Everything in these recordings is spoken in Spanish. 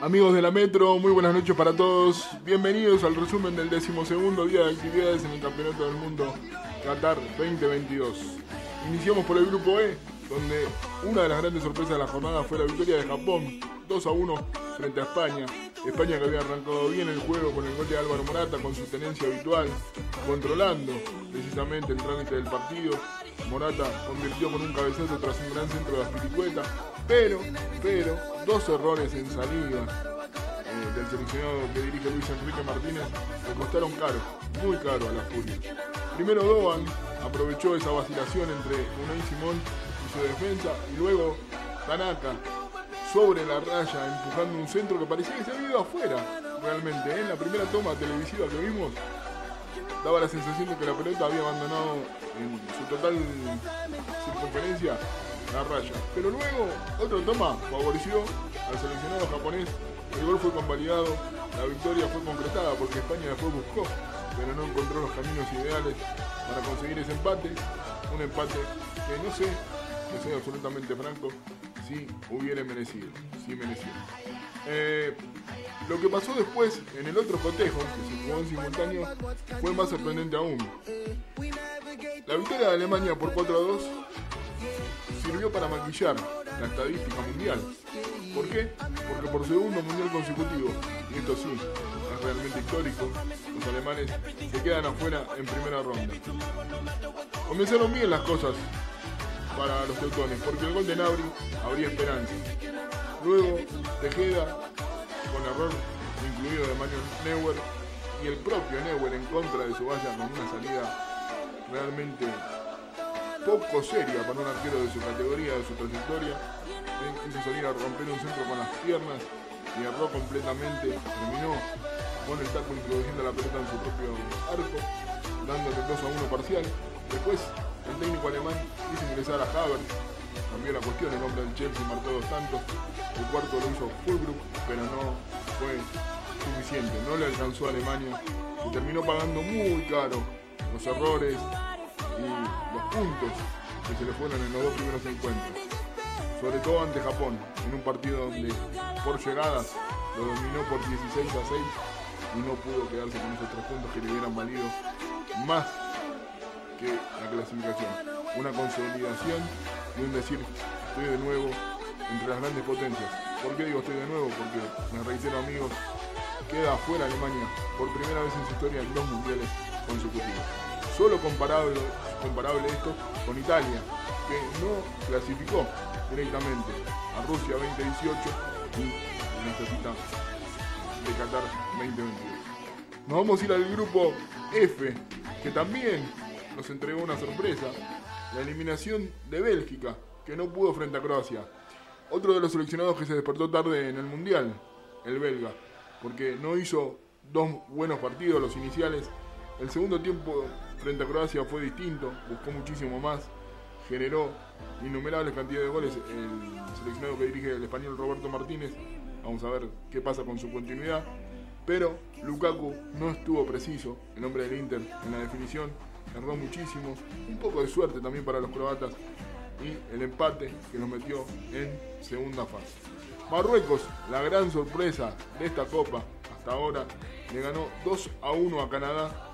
Amigos de la Metro, muy buenas noches para todos. Bienvenidos al resumen del decimosegundo día de actividades en el Campeonato del Mundo Qatar 2022. Iniciamos por el grupo E, donde una de las grandes sorpresas de la jornada fue la victoria de Japón 2 a 1 frente a España. España que había arrancado bien el juego con el gol de Álvaro Morata con su tenencia habitual, controlando precisamente el trámite del partido. Morata convirtió con un cabezazo tras un gran centro de Aspiricueta, pero, pero, dos errores en salida eh, del seleccionado que dirige Luis Enrique Martínez le costaron caro, muy caro a la Furia. Primero Doan aprovechó esa vacilación entre Unai Simón y su defensa y luego Tanaka sobre la raya empujando un centro que parecía que se había ido afuera realmente. ¿eh? En la primera toma televisiva que vimos daba la sensación de que la pelota había abandonado en su total circunferencia la raya. Pero luego otra toma favoreció al seleccionado japonés. El gol fue convalidado, la victoria fue concretada porque España después buscó, pero no encontró los caminos ideales para conseguir ese empate. Un empate que no sé, que soy absolutamente franco, si hubiera merecido, si merecido. Eh, lo que pasó después en el otro cotejo, que se jugó en simultáneo, fue más sorprendente aún. La victoria de Alemania por 4 a 2 sirvió para maquillar la estadística mundial. ¿Por qué? Porque por segundo mundial consecutivo, y esto sí, es realmente histórico, los alemanes se quedan afuera en primera ronda. Comenzaron bien las cosas para los teutones, porque el gol de Nabri habría esperanza. Luego, Tejeda, con error incluido de Manuel Neuer, y el propio Neuer en contra de su valla con una salida realmente poco seria para un arquero de su categoría, de su trayectoria. Quiso salir a romper un centro con las piernas y erró completamente. Terminó con el taco introduciendo la pelota en su propio arco, dándole 2 a 1 parcial. Después el técnico alemán hizo ingresar a Havertz, cambió la cuestión, el hombre del Chelsea marcó dos tantos, el cuarto lo hizo Fulbrook, pero no fue suficiente, no le alcanzó a Alemania, y terminó pagando muy caro los errores y los puntos que se le fueron en los dos primeros encuentros, sobre todo ante Japón, en un partido donde por llegadas lo dominó por 16 a 6 y no pudo quedarse con esos tres puntos que le hubieran valido más la clasificación. Una consolidación y un decir, estoy de nuevo entre las grandes potencias. ¿Por qué digo estoy de nuevo? Porque, me reitero amigos, queda afuera Alemania por primera vez en su historia en dos mundiales consecutivos. Solo comparable, comparable esto con Italia, que no clasificó directamente a Rusia 2018 y necesita de Qatar 2022. Nos vamos a ir al grupo F, que también nos entregó una sorpresa, la eliminación de Bélgica, que no pudo frente a Croacia. Otro de los seleccionados que se despertó tarde en el Mundial, el belga, porque no hizo dos buenos partidos, los iniciales. El segundo tiempo frente a Croacia fue distinto, buscó muchísimo más, generó innumerables cantidades de goles el seleccionado que dirige el español Roberto Martínez. Vamos a ver qué pasa con su continuidad. Pero Lukaku no estuvo preciso, el hombre del Inter, en la definición erró muchísimo, un poco de suerte también para los croatas y el empate que nos metió en segunda fase. Marruecos, la gran sorpresa de esta copa hasta ahora, le ganó 2 a 1 a Canadá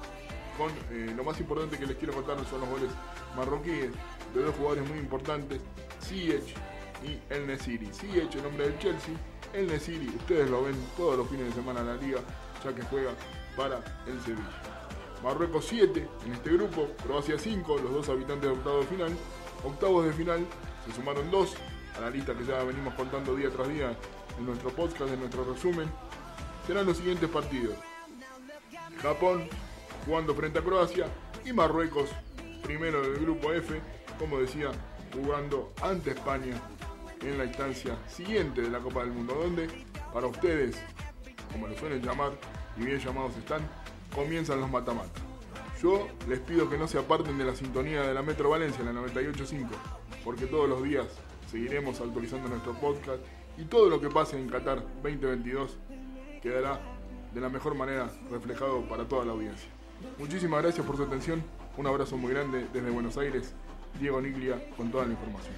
con eh, lo más importante que les quiero contar son los goles marroquíes de dos jugadores muy importantes, Ziyech y El Nesiri. Ziyech, el nombre del Chelsea, El Nesiri, ustedes lo ven todos los fines de semana en la liga, ya que juega para el Sevilla. Marruecos 7 en este grupo, Croacia 5, los dos habitantes de octavos de final. Octavos de final se sumaron dos a la lista que ya venimos contando día tras día en nuestro podcast, en nuestro resumen. Serán los siguientes partidos. Japón jugando frente a Croacia y Marruecos, primero del grupo F, como decía, jugando ante España en la instancia siguiente de la Copa del Mundo, donde para ustedes, como lo suelen llamar, y bien llamados están, comienzan los matamatas. Yo les pido que no se aparten de la sintonía de la Metro Valencia en la 98.5, porque todos los días seguiremos actualizando nuestro podcast y todo lo que pase en Qatar 2022 quedará de la mejor manera reflejado para toda la audiencia. Muchísimas gracias por su atención, un abrazo muy grande desde Buenos Aires, Diego Niglia con toda la información.